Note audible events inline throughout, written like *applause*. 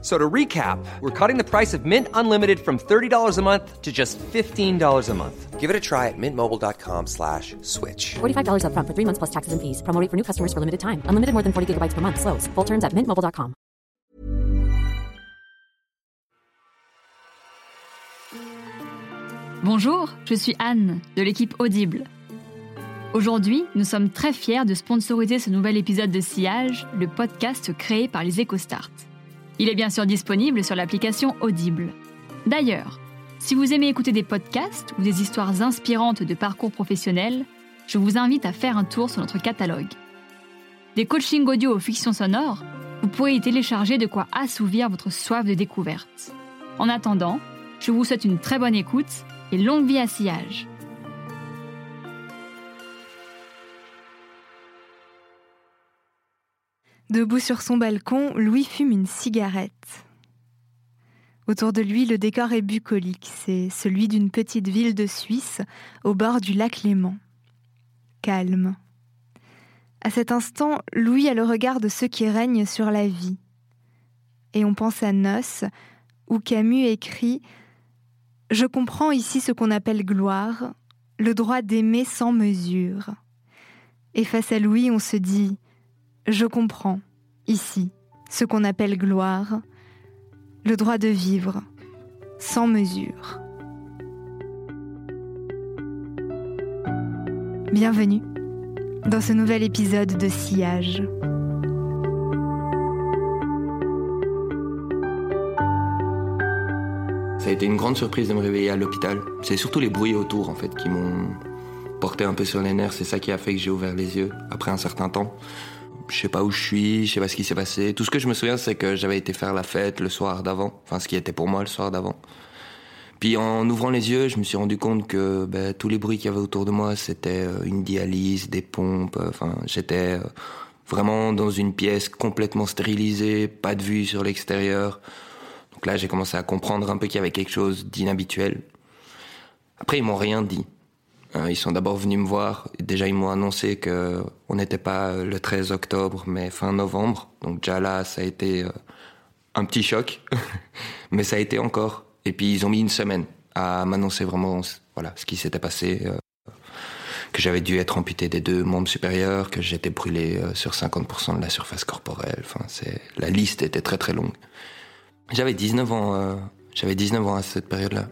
So to recap, we're cutting the price of Mint Unlimited from $30 a month to just $15 a month. Give it a try at mintmobile.com slash switch. $45 upfront for three months plus taxes and fees. Promo rate for new customers for limited time. Unlimited more than 40 gigabytes per month. Slows. Full terms at mintmobile.com. Bonjour, je suis Anne de l'équipe Audible. Aujourd'hui, nous sommes très fiers de sponsoriser ce nouvel épisode de Sillage, le podcast créé par les EcoStart. Il est bien sûr disponible sur l'application Audible. D'ailleurs, si vous aimez écouter des podcasts ou des histoires inspirantes de parcours professionnels, je vous invite à faire un tour sur notre catalogue. Des coachings audio aux fictions sonores, vous pourrez y télécharger de quoi assouvir votre soif de découverte. En attendant, je vous souhaite une très bonne écoute et longue vie à sillage. Debout sur son balcon, Louis fume une cigarette. Autour de lui, le décor est bucolique. C'est celui d'une petite ville de Suisse, au bord du lac Léman. Calme. À cet instant, Louis a le regard de ceux qui règnent sur la vie. Et on pense à Noce, où Camus écrit Je comprends ici ce qu'on appelle gloire, le droit d'aimer sans mesure. Et face à Louis, on se dit je comprends, ici, ce qu'on appelle gloire, le droit de vivre, sans mesure. Bienvenue dans ce nouvel épisode de Sillage. Ça a été une grande surprise de me réveiller à l'hôpital. C'est surtout les bruits autour en fait qui m'ont porté un peu sur les nerfs. C'est ça qui a fait que j'ai ouvert les yeux après un certain temps je sais pas où je suis, je sais pas ce qui s'est passé. Tout ce que je me souviens, c'est que j'avais été faire la fête le soir d'avant, enfin ce qui était pour moi le soir d'avant. Puis en ouvrant les yeux, je me suis rendu compte que ben, tous les bruits qu'il y avait autour de moi, c'était euh, une dialyse, des pompes. Enfin, j'étais euh, vraiment dans une pièce complètement stérilisée, pas de vue sur l'extérieur. Donc là, j'ai commencé à comprendre un peu qu'il y avait quelque chose d'inhabituel. Après, ils m'ont rien dit. Hein, ils sont d'abord venus me voir. Déjà, ils m'ont annoncé que on n'était pas le 13 octobre, mais fin novembre. Donc déjà là, ça a été euh, un petit choc, *laughs* mais ça a été encore. Et puis ils ont mis une semaine à m'annoncer vraiment voilà ce qui s'était passé, euh, que j'avais dû être amputé des deux membres supérieurs, que j'étais brûlé euh, sur 50% de la surface corporelle. Enfin, c'est la liste était très très longue. J'avais 19 ans, j'avais 19 ans à cette période-là.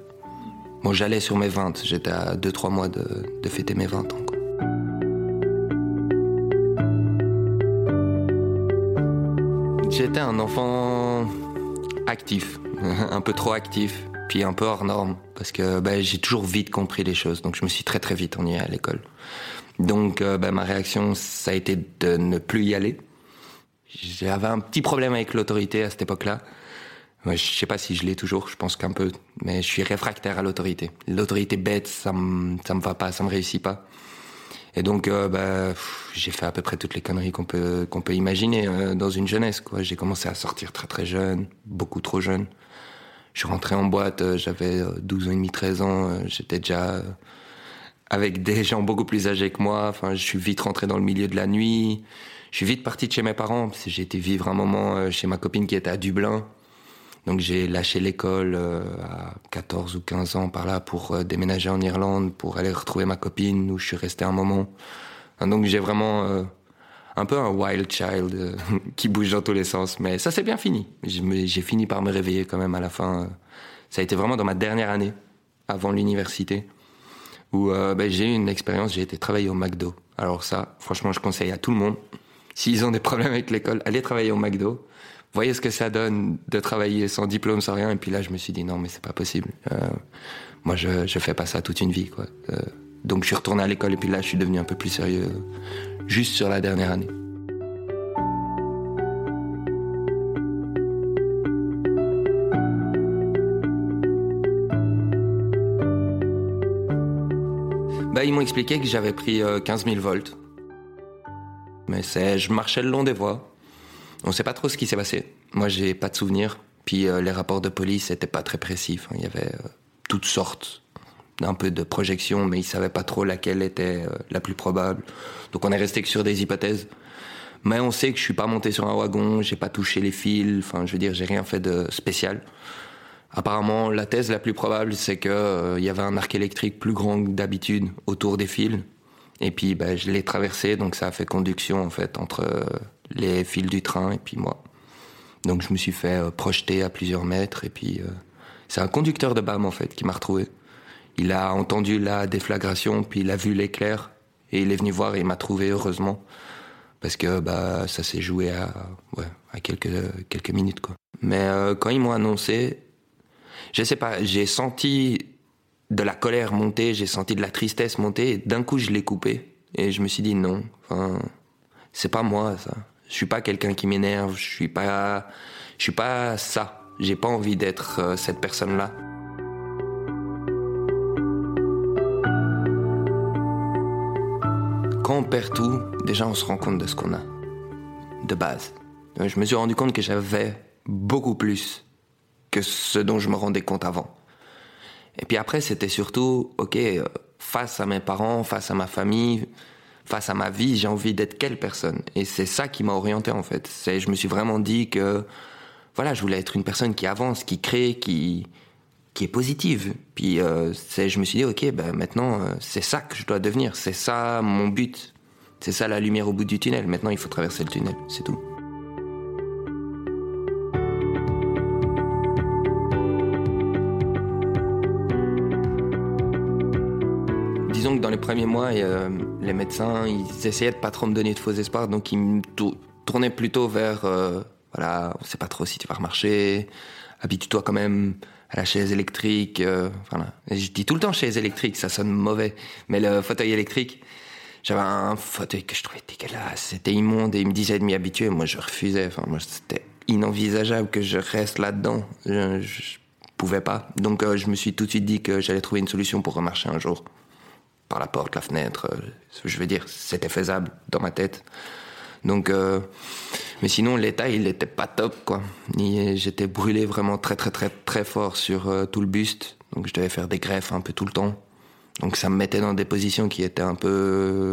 Bon, j'allais sur mes 20, j'étais à 2-3 mois de, fêter mes 20 ans. J'étais un enfant actif, *laughs* un peu trop actif, puis un peu hors norme, parce que bah, j'ai toujours vite compris les choses, donc je me suis très très vite ennuyé à l'école. Donc euh, bah, ma réaction, ça a été de ne plus y aller. J'avais un petit problème avec l'autorité à cette époque-là. Je je sais pas si je l'ai toujours, je pense qu'un peu, mais je suis réfractaire à l'autorité. L'autorité bête, ça me, ça me va pas, ça me réussit pas. Et donc, euh, bah, j'ai fait à peu près toutes les conneries qu'on peut, qu'on peut imaginer euh, dans une jeunesse. Quoi. J'ai commencé à sortir très très jeune, beaucoup trop jeune. Je suis rentré en boîte, euh, j'avais 12 ans et demi, 13 ans. J'étais déjà avec *laughs* des gens beaucoup plus âgés que moi. Enfin, je suis vite rentré dans le milieu de la nuit. Je suis vite parti de chez mes parents parce que j'ai été vivre un moment chez ma copine qui était à Dublin. Donc j'ai lâché l'école euh, à 14 ou 15 ans par là pour euh, déménager en Irlande, pour aller retrouver ma copine où je suis resté un moment. Donc j'ai vraiment euh, un peu un wild child *laughs* qui bouge dans tous les sens. Mais ça s'est bien fini. J'ai fini par me réveiller quand même à la fin. Ça a été vraiment dans ma dernière année, avant l'université, où ben, j'ai eu une expérience, j'ai été travailler au McDo. Alors ça, franchement, je conseille à tout le monde. S'ils ont des problèmes avec l'école, allez travailler au McDo voyez ce que ça donne de travailler sans diplôme, sans rien. Et puis là, je me suis dit non, mais c'est pas possible. Euh, moi, je, je fais pas ça toute une vie. Euh, donc, je suis retourné à l'école et puis là, je suis devenu un peu plus sérieux, juste sur la dernière année. Bah, ils m'ont expliqué que j'avais pris 15 euh, 000 volts. Mais c'est, je marchais le long des voies On sait pas trop ce qui s'est passé. Moi, j'ai pas de souvenir. Puis euh, les rapports de police n'étaient pas très précis. Enfin, il y avait euh, toutes sortes d'un peu de projections, mais ils savaient pas trop laquelle était euh, la plus probable. Donc on est resté que sur des hypothèses. Mais on sait que je suis pas monté sur un wagon, j'ai pas touché les fils. Enfin, je veux dire, j'ai rien fait de spécial. Apparemment, la thèse la plus probable, c'est que il y avait un arc électrique plus grand que d'habitude autour des fils. Et puis, ben, je l'ai traversé, donc ça a fait conduction en fait entre les fils du train et puis moi. Donc je me suis fait euh, projeter à plusieurs mètres et puis euh, c'est un conducteur de BAM en fait qui m'a retrouvé. Il a entendu la déflagration puis il a vu l'éclair et il est venu voir et il m'a trouvé heureusement parce que bah ça s'est joué à ouais, à quelques quelques minutes quoi. Mais euh, quand ils m'ont annoncé, je sais pas, j'ai senti de la colère monter, j'ai senti de la tristesse monter et d'un coup je l'ai coupé et je me suis dit non, c'est pas moi ça. Je suis pas quelqu'un qui m'énerve, je suis pas je suis pas ça. J'ai pas envie d'être euh, cette personne-là. Quand on perd tout, déjà on se rend compte de ce qu'on a. De base. Je me suis rendu compte que j'avais beaucoup plus que ce dont je me rendais compte avant. Et puis après, c'était surtout, ok, euh, face à mes parents, face à ma famille, face à ma vie, j'ai envie d'être quelle personne Et c'est ça qui m'a orienté en fait. C'est, je me suis vraiment dit que, voilà, je voulais être une personne qui avance, qui crée, qui est positive. Puis euh, c'est, je me suis dit, ok, ben maintenant euh, c'est ça que je dois devenir, c'est ça mon but, c'est ça la lumière au bout du tunnel. Maintenant il faut traverser le tunnel, c'est tout. Disons que dans les premiers mois, euh, les médecins, ils essayaient de pas trop me donner de faux espoirs, donc ils me tou- tournaient plutôt vers, euh, voilà, on sait pas trop si tu vas remarcher, habitue-toi quand même à la chaise électrique, euh, voilà. Et je dis tout le temps chaise électrique, ça sonne mauvais, mais le fauteuil électrique, j'avais un fauteuil que je trouvais dégueulasse, c'était immonde, et ils me disaient de m'y habituer, moi je refusais, enfin moi c'était inenvisageable que je reste là-dedans, je, je pouvais pas. Donc euh, je me suis tout de suite dit que j'allais trouver une solution pour remarcher un jour par la porte, la fenêtre. euh, je veux dire, c'était faisable dans ma tête. Donc, euh, mais sinon, l'état, il était pas top, quoi. J'étais brûlé vraiment très, très, très, très fort sur euh, tout le buste. Donc, je devais faire des greffes un peu tout le temps. Donc, ça me mettait dans des positions qui étaient un peu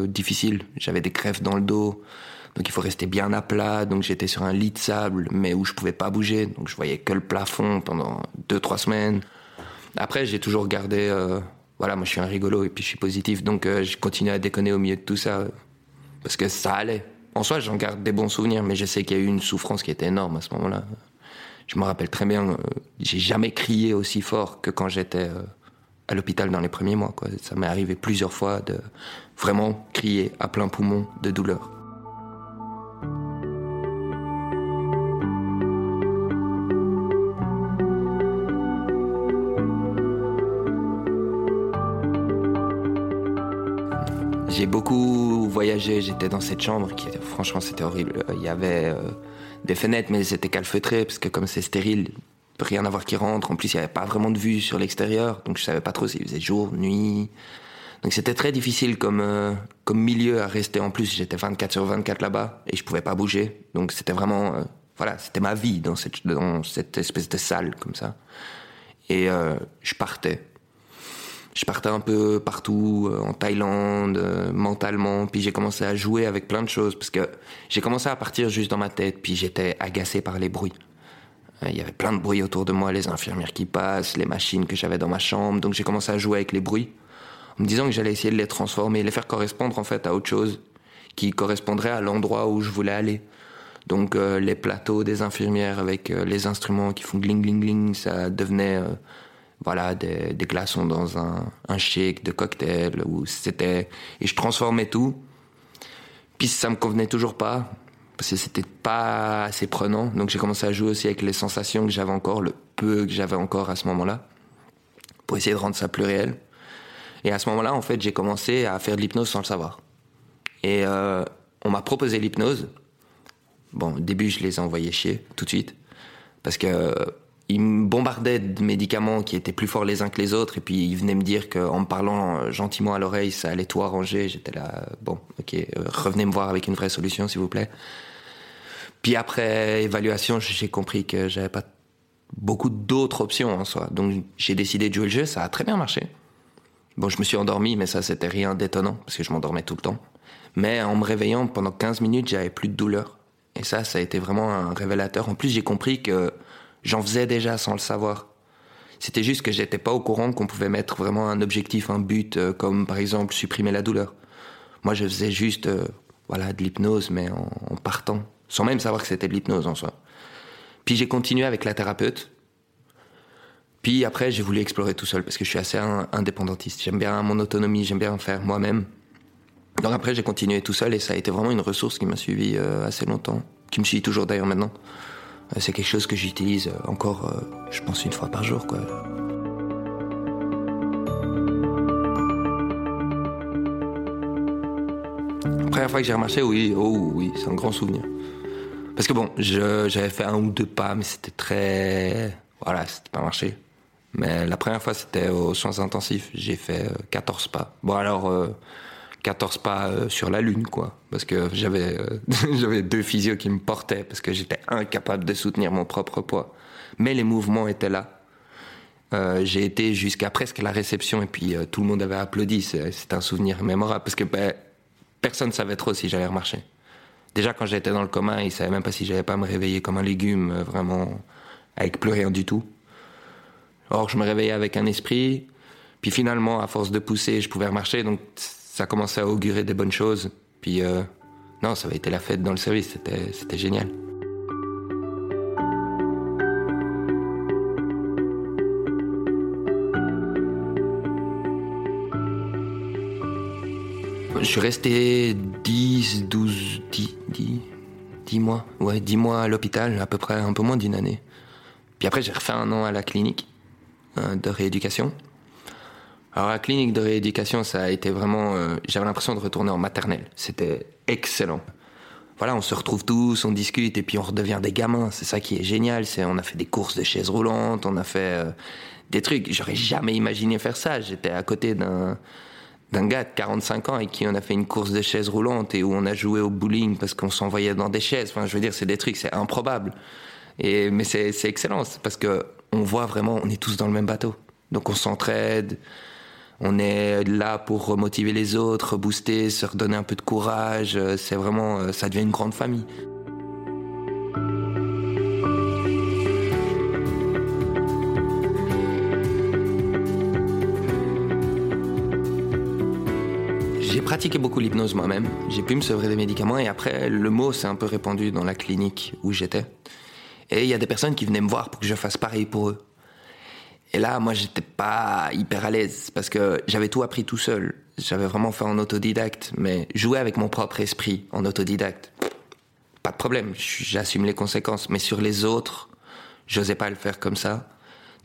euh, difficiles. J'avais des greffes dans le dos. Donc, il faut rester bien à plat. Donc, j'étais sur un lit de sable, mais où je pouvais pas bouger. Donc, je voyais que le plafond pendant deux, trois semaines. Après, j'ai toujours gardé. Voilà, moi je suis un rigolo et puis je suis positif, donc euh, j'ai continué à déconner au milieu de tout ça euh, parce que ça allait. En soi, j'en garde des bons souvenirs, mais je sais qu'il y a eu une souffrance qui était énorme à ce moment-là. Je me rappelle très bien, euh, j'ai jamais crié aussi fort que quand j'étais à l'hôpital dans les premiers mois. Ça m'est arrivé plusieurs fois de vraiment crier à plein poumon de douleur. J'ai beaucoup voyagé, j'étais dans cette chambre qui, franchement, c'était horrible. Il y avait euh, des fenêtres, mais c'était calfeutré parce que comme c'est stérile, rien avoir qui rentre. En plus, il n'y avait pas vraiment de vue sur l'extérieur, donc je savais pas trop s'il faisait jour, nuit. Donc c'était très difficile comme euh, comme milieu à rester. En plus, j'étais 24 sur 24 là-bas et je pouvais pas bouger. Donc c'était vraiment, euh, voilà, c'était ma vie dans cette dans cette espèce de salle comme ça. Et euh, je partais je partais un peu partout, euh, en Thaïlande, euh, mentalement, puis j'ai commencé à jouer avec plein de choses, parce que j'ai commencé à partir juste dans ma tête, puis j'étais agacé par les bruits. Euh, Il y avait plein de bruits autour de moi, les infirmières qui passent, les machines que j'avais dans ma chambre, donc j'ai commencé à jouer avec les bruits, en me disant que j'allais essayer de les transformer, les faire correspondre en fait à autre chose, qui correspondrait à l'endroit où je voulais aller. Donc euh, les plateaux des infirmières avec les instruments qui font gling gling gling, ça devenait euh, voilà des, des glaçons dans un, un shake de cocktail où c'était et je transformais tout. Puis ça me convenait toujours pas parce que c'était pas assez prenant. Donc j'ai commencé à jouer aussi avec les sensations que j'avais encore, le peu que j'avais encore à ce moment-là, pour essayer de rendre ça plus réel. Et à ce moment-là, en fait, j'ai commencé à faire de l'hypnose sans le savoir. Et euh, on m'a proposé l'hypnose. Bon, au début, je les ai envoyés chier tout de suite parce que ils me bombardaient de médicaments qui étaient plus forts les uns que les autres et puis ils venaient me dire qu'en me parlant euh, gentiment à l'oreille, ça allait tout arranger. J'étais là, bon, ok, euh, revenez me voir avec une vraie solution, s'il vous plaît. Puis après évaluation, j'ai compris que j'avais pas beaucoup d'autres options en soi. Donc j'ai décidé de jouer le jeu, ça a très bien marché. Bon, je me suis endormi, mais ça c'était rien d'étonnant parce que je m'endormais tout le temps. Mais en me réveillant pendant 15 minutes, j'avais plus de douleur. Et ça, ça a été vraiment un révélateur. En plus, j'ai compris que j'en faisais déjà sans le savoir. C'était juste que j'étais pas au courant qu'on pouvait mettre vraiment un objectif, un but, euh, comme par exemple supprimer la douleur. Moi, je faisais juste, euh, voilà, de l'hypnose, mais en, partant, sans même savoir que c'était de l'hypnose en soi. Puis j'ai continué avec la thérapeute. Puis après, j'ai voulu explorer tout seul parce que je suis assez indépendantiste. J'aime bien mon autonomie, j'aime bien faire moi-même. Donc après, j'ai continué tout seul et ça a été vraiment une ressource qui m'a suivi euh, assez longtemps, qui me suit toujours d'ailleurs maintenant. Euh, c'est quelque chose que j'utilise encore, euh, je pense, une fois par jour. La première fois que j'ai remarché, oui, oh oui, c'est un grand souvenir. Parce que bon, j'avais fait un ou deux pas, mais c'était très... Voilà, c'était pas marché. Mais la première fois, c'était aux soins intensifs. J'ai fait 14 pas. Bon, alors, 14 pas euh, sur la lune, quoi. Parce que j'avais euh, *laughs* j'avais deux physios qui me portaient parce que j'étais incapable de soutenir mon propre poids. Mais les mouvements étaient là. Euh, j'ai été jusqu'à presque la réception et puis tout le monde avait applaudi. C'est un souvenir mémorable parce que ben, personne ne savait trop si j'allais remarcher. Déjà quand j'étais dans le coma, ils savaient même pas si j'allais pas me réveiller comme un légume, vraiment avec plus rien du tout. Or je me réveillais avec un esprit. Puis finalement, à force de pousser, je pouvais remarcher. Donc ça commençait à augurer des bonnes choses. Puis euh, non, ça avait été la fête dans le service, c'était, génial. Je suis resté 10, 12, 10, 10, 10 mois. Ouais, 10 mois à l'hôpital, à peu près un peu moins d'une année. Puis après, j'ai refait un an à la clinique euh, de rééducation. Alors la clinique de rééducation, ça a été vraiment, euh, j'avais l'impression de retourner en maternelle. C'était excellent. Voilà, on se retrouve tous, on discute et puis on redevient des gamins. C'est ça qui est génial. C'est on a fait des courses de chaises roulantes, on a fait euh, des trucs. J'aurais jamais imaginé faire ça. J'étais à côté d'un d'un gars de 45 ans avec qui on a fait une course de chaises roulantes et où on a joué au bowling parce qu'on s'envoyait dans des chaises. Enfin, je veux dire, c'est des trucs, c'est improbable. Et mais c'est c'est excellent parce que on voit vraiment, on est tous dans le même bateau. Donc on s'entraide. On est là pour remotiver les autres, booster, se redonner un peu de courage. C'est vraiment, euh, ça devient une grande famille. J'ai pratiqué beaucoup l'hypnose moi-même. J'ai pu me sevrer des médicaments et après, le mot s'est un peu répandu dans la clinique où j'étais. Et il y a des personnes qui venaient me voir pour que je fasse pareil pour eux. Et là, moi, j'étais pas hyper à l'aise parce que j'avais tout appris tout seul. J'avais vraiment fait en autodidacte, mais jouer avec mon propre esprit en autodidacte, pas de problème. J'assume les conséquences. Mais sur les autres, j'osais pas le faire comme ça.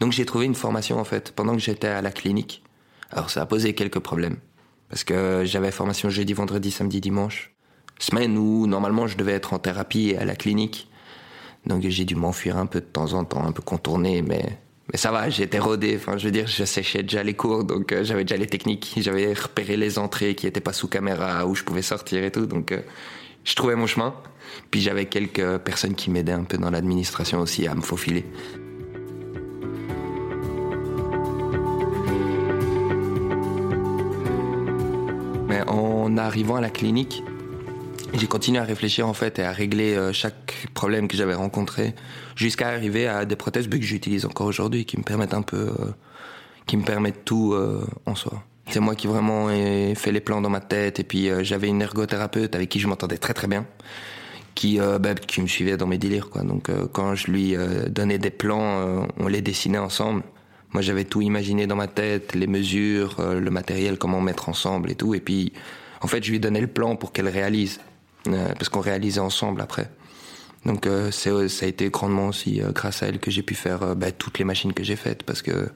Donc j'ai trouvé une formation en fait pendant que j'étais à la clinique. Alors ça a posé quelques problèmes parce que j'avais formation jeudi, vendredi, samedi, dimanche, semaine où normalement je devais être en thérapie et à la clinique. Donc j'ai dû m'enfuir un peu de temps en temps, un peu contourner, mais mais ça va, j'étais rodé. Enfin, je veux dire, je séchais déjà les cours, donc euh, j'avais déjà les techniques. J'avais repéré les entrées qui étaient pas sous caméra, où je pouvais sortir et tout. Donc, euh, je trouvais mon chemin. Puis j'avais quelques personnes qui m'aidaient un peu dans l'administration aussi à me faufiler. Mais en arrivant à la clinique, j'ai continué à réfléchir en fait et à régler euh, chaque problème que j'avais rencontré jusqu'à arriver à des prothèses que j'utilise encore aujourd'hui qui me permettent un peu, euh, qui me permettent tout euh, en soi. C'est moi qui vraiment ai fait les plans dans ma tête et puis j'avais une ergothérapeute avec qui je m'entendais très très bien, qui bah, qui me suivait dans mes délires quoi. Donc quand je lui donnais des plans, on les dessinait ensemble. Moi j'avais tout imaginé dans ma tête, les mesures, le matériel, comment mettre ensemble et tout. Et puis en fait je lui donnais le plan pour qu'elle réalise. Euh, parce qu'on réalisait ensemble après. Donc euh, ça a été grandement aussi euh, grâce à elle que j'ai pu faire bah, toutes les machines que j'ai faites parce que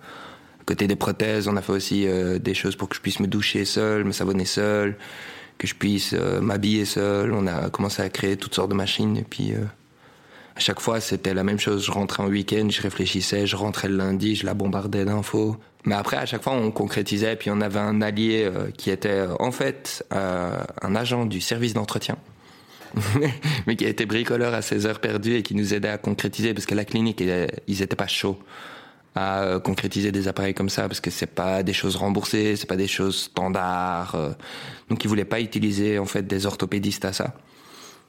côté des prothèses, on a fait aussi des choses pour que je puisse me doucher seul, me savonner seul, que je puisse m'habiller seul. On a commencé à créer toutes sortes de machines et puis à chaque fois c'était la même chose. Je rentrais en week-end, je réfléchissais, je rentrais le lundi, je la bombardais d'infos. Mais après à chaque fois on concrétisait puis on avait un allié qui était en fait un agent du service d'entretien *laughs* mais qui été bricoleur à ses heures perdues et qui nous aidait à concrétiser parce que la clinique, ils n'étaient pas chauds à euh, concrétiser des appareils comme ça parce que c'est pas des choses remboursées, c'est pas des choses standards. Euh. donc ils voulaient pas utiliser en fait des orthopédistes à ça.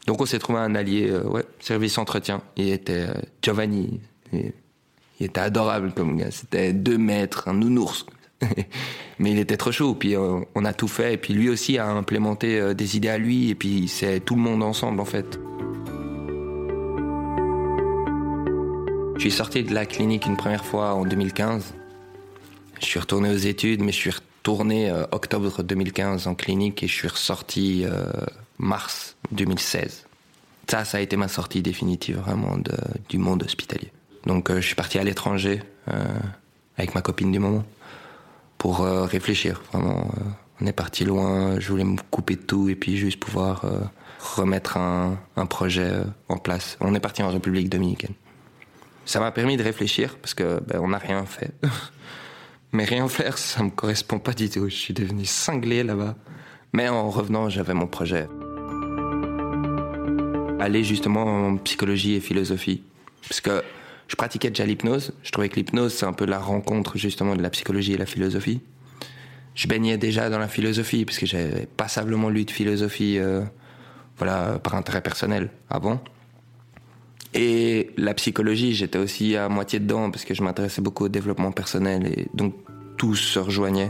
Donc on s'est trouvé un allié, euh, ouais, service entretien. Il était Giovanni, il, était adorable comme gars. C'était deux mètres, un nounours. *laughs* Mais il était trop chaud. Puis on a tout fait. Et puis lui aussi a implémenté des idées à lui. Et puis c'est tout le monde ensemble en fait. Je suis sorti de la clinique une première fois en 2015. Je suis retourné aux études, mais je suis retourné euh, octobre 2015 en clinique et je suis ressorti euh, mars 2016. Ça, ça a été ma sortie définitive vraiment du monde hospitalier. Donc euh, je suis parti à l'étranger avec ma copine du moment pour réfléchir. Vraiment, on est parti loin. Je voulais me couper de tout et puis juste pouvoir remettre un, un projet en place. On est parti en République dominicaine. Ça m'a permis de réfléchir parce que ben, on n'a rien fait. *laughs* Mais rien faire, ça me correspond pas du tout. Je suis devenu cinglé là-bas. Mais en revenant, j'avais mon projet. Aller justement en psychologie et philosophie. Parce que je pratiquais déjà l'hypnose. Je trouvais que l'hypnose, c'est un peu la rencontre justement de la psychologie et la philosophie. Je baignais déjà dans la philosophie, parce que j'avais passablement lu de philosophie, euh, voilà, par intérêt personnel avant. Et la psychologie, j'étais aussi à moitié dedans parce que je m'intéressais beaucoup au développement personnel et donc tout se rejoignait.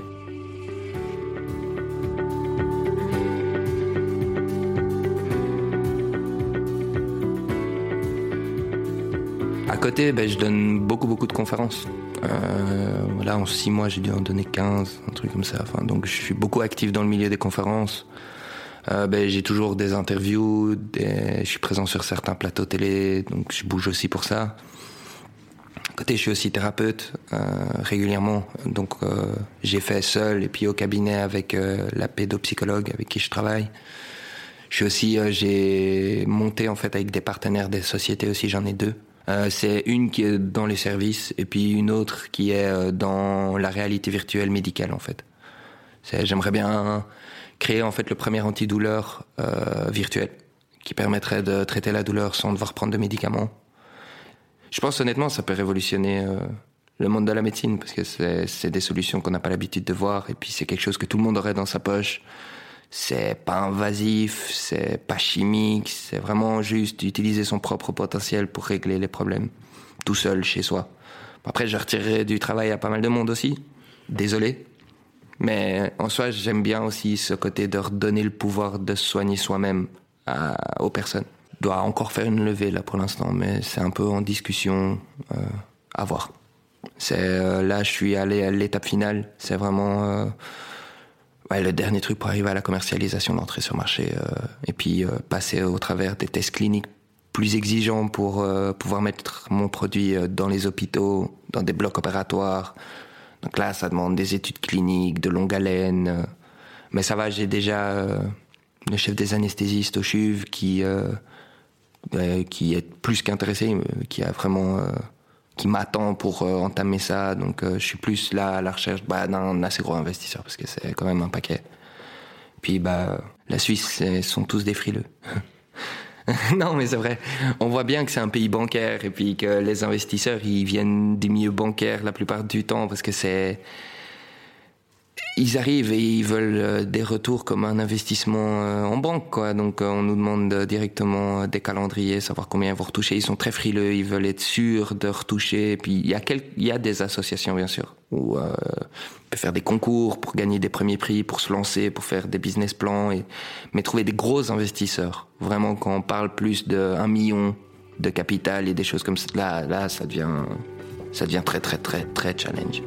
Côté, ben, je donne beaucoup beaucoup de conférences. Euh, là, en six mois, j'ai dû en donner 15, un truc comme ça. Enfin, donc, je suis beaucoup actif dans le milieu des conférences. Euh, ben, j'ai toujours des interviews, je suis présent sur certains plateaux télé, donc je bouge aussi pour ça. Côté, je suis aussi thérapeute euh, régulièrement, donc euh, j'ai fait seul et puis au cabinet avec euh, la pédopsychologue avec qui je travaille. Je suis aussi, euh, j'ai monté en fait avec des partenaires des sociétés aussi, j'en ai deux. C'est une qui est dans les services et puis une autre qui est dans la réalité virtuelle médicale en fait. J'aimerais bien créer en fait le premier antidouleur euh, virtuel qui permettrait de traiter la douleur sans devoir prendre de médicaments. Je pense honnêtement ça peut révolutionner euh, le monde de la médecine parce que c'est des solutions qu'on n'a pas l'habitude de voir et puis c'est quelque chose que tout le monde aurait dans sa poche. C'est pas invasif, c'est pas chimique, c'est vraiment juste utiliser son propre potentiel pour régler les problèmes tout seul chez soi. Après, je retirerai du travail à pas mal de monde aussi. Désolé, mais en soi, j'aime bien aussi ce côté de redonner le pouvoir de soigner soi-même aux personnes. Je dois encore faire une levée là pour l'instant, mais c'est un peu en discussion euh, à voir. C'est euh, là, je suis allé à l'étape finale. C'est vraiment euh, le dernier truc pour arriver à la commercialisation, d'entrée sur marché, euh, et puis euh, passer au travers des tests cliniques plus exigeants pour pouvoir mettre mon produit dans les hôpitaux, dans des blocs opératoires, donc là, ça demande des études cliniques, de longue haleine. Mais ça va, j'ai déjà euh, le chef des anesthésistes au CHUV euh, euh, qui est plus qu'intéressé, qui a vraiment, qui m'attend pour entamer ça. Donc je suis plus là à la recherche bah, d'un assez gros investisseur parce que c'est quand même un paquet. Puis bah, la Suisse, sont tous des frileux. *laughs* non, mais c'est vrai. On voit bien que c'est un pays bancaire et puis que les investisseurs, ils viennent des milieux bancaires la plupart du temps parce que c'est ils arrivent et ils veulent euh, des retours comme un investissement euh, en banque, quoi. Donc, euh, on nous demande directement des calendriers, savoir combien ils vont retoucher. Ils sont très frileux, ils veulent être sûrs de retoucher. Et puis, il y a quelques, il y a des associations, bien sûr, où euh, on peut faire des concours pour gagner des premiers prix, pour se lancer, pour faire des business plans, et, mais trouver des gros investisseurs. Vraiment, quand on parle plus d'un million de capital et des choses comme ça, là, là, ça devient, ça devient très, très, très, très challenge.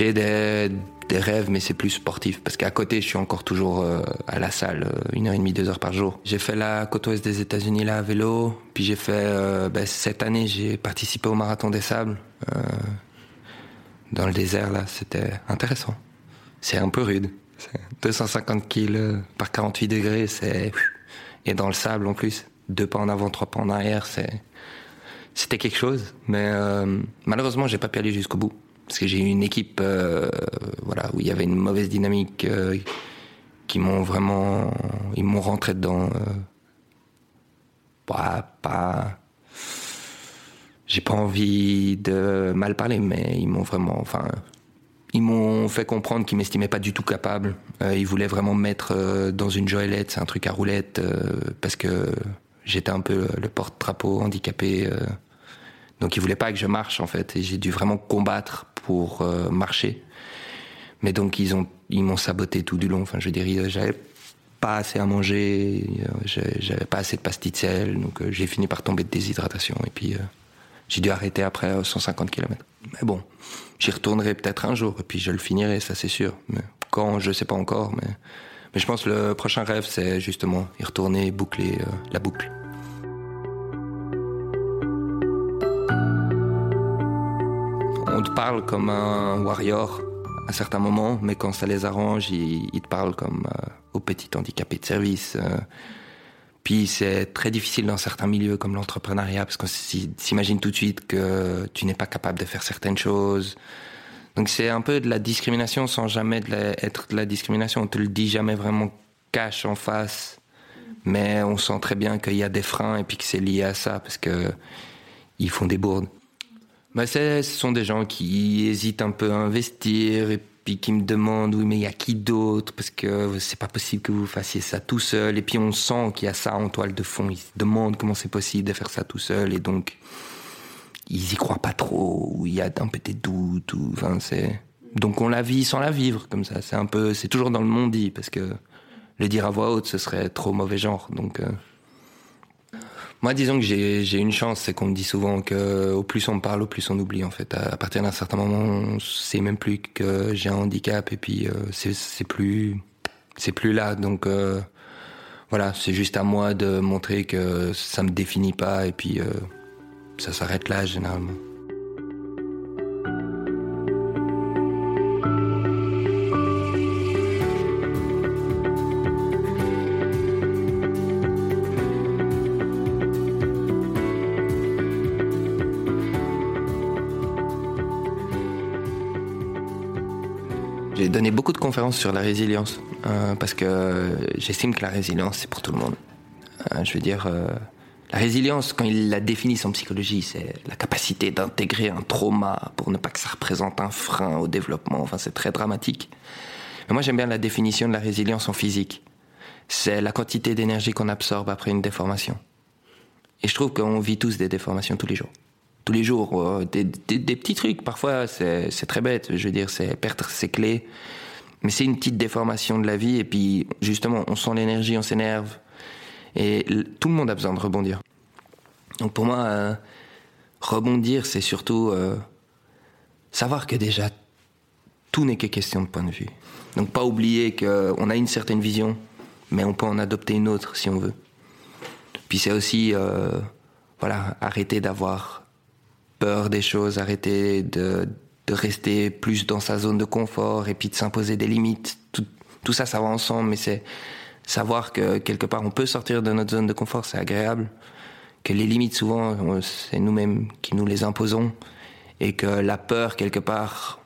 J'ai des, rêves, mais c'est plus sportif. Parce qu'à côté, je suis encore toujours euh, à la salle, euh, une heure et demie, deux heures par jour. J'ai fait la côte ouest des États-Unis là à vélo. Puis j'ai fait, euh, ben, cette année, j'ai participé au marathon des sables. dans le désert là, c'était intéressant. C'est un peu rude. 250 kilos par 48 degrés, c'est et dans le sable en plus. deux pas en avant, trois pas en arrière, c'est c'était quelque chose. Mais euh, malheureusement, j'ai pas pu aller jusqu'au bout parce que j'ai eu une équipe, euh, voilà, où il y avait une mauvaise dynamique, euh, qui m'ont vraiment, ils m'ont rentré dedans. pas, pas, j'ai pas envie de mal parler, mais ils m'ont vraiment, enfin, ils m'ont fait comprendre qu'ils m'estimaient pas du tout capable. ils voulaient vraiment me mettre dans une joëlette, c'est un truc à roulette, parce que j'étais un peu le porte-drapeau handicapé. Euh, donc ils voulaient pas que je marche en fait, et j'ai dû vraiment combattre pour euh, marcher. Mais donc ils ont, m'ont saboté tout du long. Enfin, je veux dire, j'avais pas assez à manger, j'avais pas assez de pastilles de sel, donc euh, j'ai fini par tomber de déshydratation. Et puis j'ai dû arrêter après 150 km. Mais bon, j'y retournerai peut-être un jour, et puis je le finirai, ça c'est sûr. Mais quand, je sais pas encore. Mais, mais je pense que le prochain rêve, c'est justement y retourner et boucler la boucle. On te parle comme un warrior à certains moments, mais quand ça les arrange, ils, te parlent comme euh, au petit handicapé de service. Euh. Puis c'est très difficile dans certains milieux comme l'entrepreneuriat, parce qu'on s'imagine tout de suite que tu n'es pas capable de faire certaines choses. Donc c'est un peu de la discrimination sans jamais être de la discrimination. On te le dit jamais vraiment cash en face, mais on sent très bien qu'il y a des freins et puis que c'est lié à ça, parce que ils font des bourdes bah, Ce sont des gens qui hésitent un peu à investir et puis qui me demandent oui mais il y a qui d'autre? Parce que c'est pas possible que vous fassiez ça tout seul. Et puis on sent qu'il y a ça en toile de fond. Ils se demandent comment c'est possible de faire ça tout seul. Et donc ils y croient pas trop ou il y a un peu des doutes ou enfin c'est donc on la vit sans la vivre comme ça. C'est un peu c'est toujours dans le monde dit parce que le dire à voix haute ce serait trop mauvais genre. Donc euh, moi, disons que j'ai une chance, c'est qu'on me dit souvent que au plus on parle, au plus on oublie en fait. À, partir d'un certain moment, on sait même plus que j'ai un handicap et puis euh, c'est plus c'est plus là. Donc euh, voilà, c'est juste à moi de montrer que ça me définit pas et puis euh, ça s'arrête là généralement. Donné beaucoup de conférences sur la résilience euh, parce que j'estime que la résilience c'est pour tout le monde. Euh, je veux dire, euh, la résilience, quand il la définit en psychologie, c'est la capacité d'intégrer un trauma pour ne pas que ça représente un frein au développement. Enfin, c'est très dramatique. Mais moi, j'aime bien la définition de la résilience en physique. C'est la quantité d'énergie qu'on absorbe après une déformation. Et je trouve qu'on vit tous des déformations tous les jours tous les jours. Euh, des, petits trucs, parfois c'est très bête, je veux dire, c'est perdre ses clés. Mais c'est une petite déformation de la vie, et puis justement, on sent l'énergie, on s'énerve. Et tout le monde a besoin de rebondir. Donc pour moi, euh, rebondir, c'est surtout euh, savoir que déjà, tout n'est que question de point de vue. Donc pas oublier qu'on a une certaine vision, mais on peut en adopter une autre si on veut. Puis c'est aussi, voilà, arrêter d'avoir peur des choses, arrêter de, de, rester plus dans sa zone de confort et puis de s'imposer des limites. Tout, tout, ça, ça va ensemble, mais c'est savoir que quelque part on peut sortir de notre zone de confort, c'est agréable. Que les limites, souvent, c'est nous-mêmes qui nous les imposons. Et que la peur, quelque part,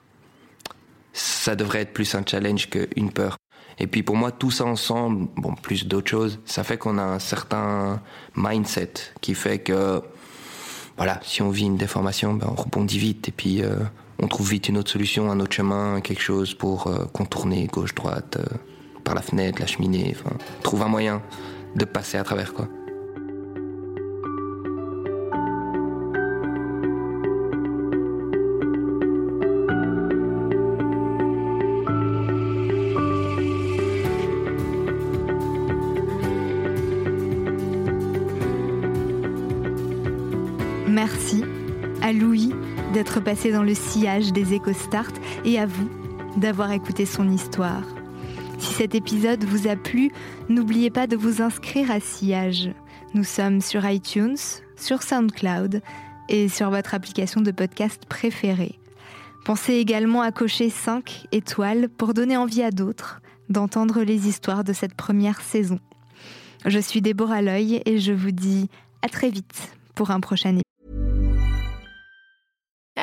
ça devrait être plus un challenge qu'une peur. Et puis pour moi, tout ça ensemble, bon, plus d'autres choses, ça fait qu'on a un certain mindset qui fait que voilà, si on vit une déformation, ben on rebondit vite et puis euh, on trouve vite une autre solution, un autre chemin, quelque chose pour euh, contourner gauche-droite, euh, par la fenêtre, la cheminée, enfin, trouve un moyen de passer à travers quoi. Passé dans le sillage des EcoStart et à vous d'avoir écouté son histoire. Si cet épisode vous a plu, n'oubliez pas de vous inscrire à Sillage. Nous sommes sur iTunes, sur SoundCloud et sur votre application de podcast préférée. Pensez également à cocher 5 étoiles pour donner envie à d'autres d'entendre les histoires de cette première saison. Je suis Déborah Loy et je vous dis à très vite pour un prochain épisode.